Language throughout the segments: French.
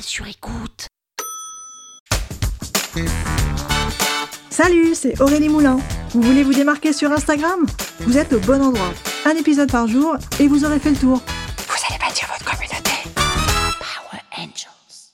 Sur écoute. Salut, c'est Aurélie Moulin. Vous voulez vous démarquer sur Instagram? Vous êtes au bon endroit. Un épisode par jour et vous aurez fait le tour. Vous allez bâtir votre communauté. Power Angels.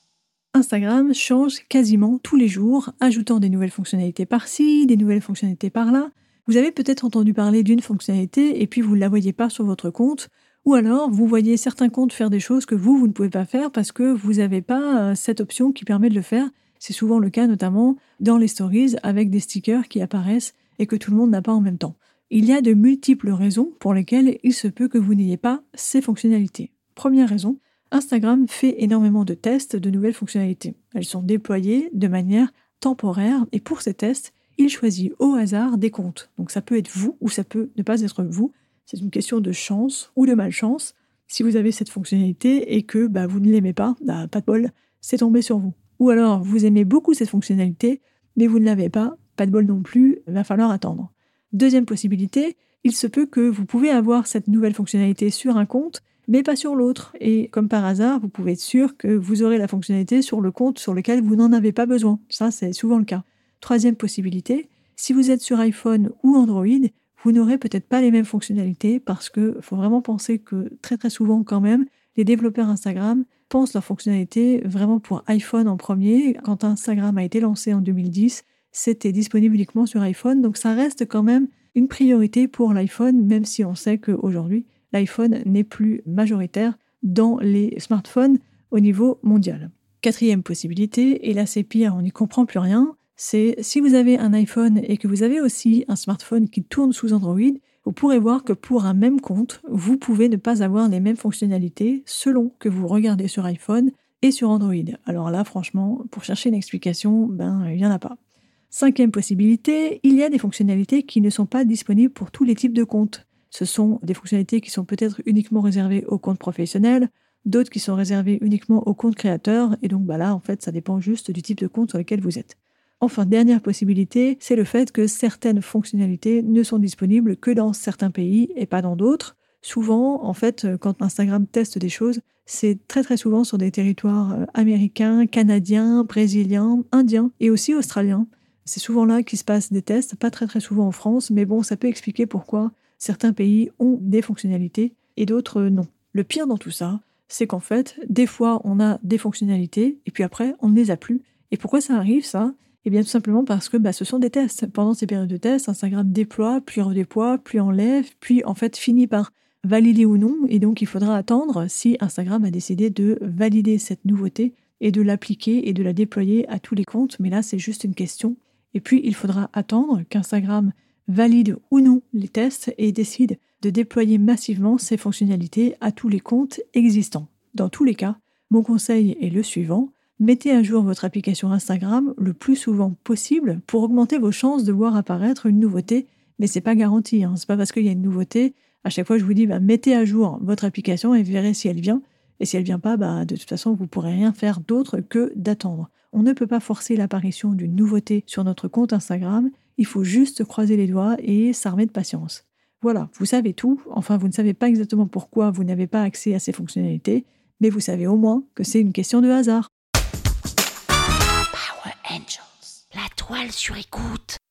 Instagram change quasiment tous les jours, ajoutant des nouvelles fonctionnalités par-ci, des nouvelles fonctionnalités par-là. Vous avez peut-être entendu parler d'une fonctionnalité et puis vous ne la voyez pas sur votre compte, ou alors vous voyez certains comptes faire des choses que vous, vous ne pouvez pas faire parce que vous n'avez pas euh, cette option qui permet de le faire. C'est souvent le cas notamment dans les stories avec des stickers qui apparaissent et que tout le monde n'a pas en même temps. Il y a de multiples raisons pour lesquelles il se peut que vous n'ayez pas ces fonctionnalités. Première raison, Instagram fait énormément de tests de nouvelles fonctionnalités. Elles sont déployées de manière temporaire et pour ces tests, il choisit au hasard des comptes. Donc ça peut être vous ou ça peut ne pas être vous. C'est une question de chance ou de malchance. Si vous avez cette fonctionnalité et que bah, vous ne l'aimez pas, bah, pas de bol, c'est tombé sur vous. Ou alors, vous aimez beaucoup cette fonctionnalité, mais vous ne l'avez pas, pas de bol non plus, il va falloir attendre. Deuxième possibilité, il se peut que vous pouvez avoir cette nouvelle fonctionnalité sur un compte, mais pas sur l'autre. Et comme par hasard, vous pouvez être sûr que vous aurez la fonctionnalité sur le compte sur lequel vous n'en avez pas besoin. Ça, c'est souvent le cas. Troisième possibilité, si vous êtes sur iPhone ou Android, vous n'aurez peut-être pas les mêmes fonctionnalités parce qu'il faut vraiment penser que très très souvent quand même, les développeurs Instagram pensent leur fonctionnalité vraiment pour iPhone en premier. Quand Instagram a été lancé en 2010, c'était disponible uniquement sur iPhone, donc ça reste quand même une priorité pour l'iPhone, même si on sait qu'aujourd'hui, l'iPhone n'est plus majoritaire dans les smartphones au niveau mondial. Quatrième possibilité, et là c'est pire, on n'y comprend plus rien, c'est si vous avez un iPhone et que vous avez aussi un smartphone qui tourne sous Android, vous pourrez voir que pour un même compte, vous pouvez ne pas avoir les mêmes fonctionnalités selon que vous regardez sur iPhone et sur Android. Alors là, franchement, pour chercher une explication, ben, il n'y en a pas. Cinquième possibilité, il y a des fonctionnalités qui ne sont pas disponibles pour tous les types de comptes. Ce sont des fonctionnalités qui sont peut-être uniquement réservées aux comptes professionnels, d'autres qui sont réservées uniquement aux comptes créateurs, et donc bah là, en fait, ça dépend juste du type de compte sur lequel vous êtes. Enfin, dernière possibilité, c'est le fait que certaines fonctionnalités ne sont disponibles que dans certains pays et pas dans d'autres. Souvent, en fait, quand Instagram teste des choses, c'est très très souvent sur des territoires euh, américains, canadiens, brésiliens, indiens et aussi australiens. C'est souvent là qu'il se passe des tests, pas très très souvent en France, mais bon, ça peut expliquer pourquoi certains pays ont des fonctionnalités et d'autres non. Le pire dans tout ça, c'est qu'en fait, des fois, on a des fonctionnalités et puis après, on ne les a plus. Et pourquoi ça arrive ça? Eh bien, tout simplement parce que bah, ce sont des tests. Pendant ces périodes de tests, Instagram déploie, puis redéploie, puis enlève, puis en fait finit par valider ou non. Et donc, il faudra attendre si Instagram a décidé de valider cette nouveauté et de l'appliquer et de la déployer à tous les comptes. Mais là, c'est juste une question. Et puis, il faudra attendre qu'Instagram valide ou non les tests et décide de déployer massivement ces fonctionnalités à tous les comptes existants. Dans tous les cas, mon conseil est le suivant mettez à jour votre application Instagram le plus souvent possible pour augmenter vos chances de voir apparaître une nouveauté. Mais c'est pas garanti, hein. c'est pas parce qu'il y a une nouveauté. À chaque fois, je vous dis, bah, mettez à jour votre application et verrez si elle vient. Et si elle vient pas, bah, de toute façon, vous pourrez rien faire d'autre que d'attendre. On ne peut pas forcer l'apparition d'une nouveauté sur notre compte Instagram. Il faut juste croiser les doigts et s'armer de patience. Voilà, vous savez tout. Enfin, vous ne savez pas exactement pourquoi vous n'avez pas accès à ces fonctionnalités, mais vous savez au moins que c'est une question de hasard. La toile sur écoute.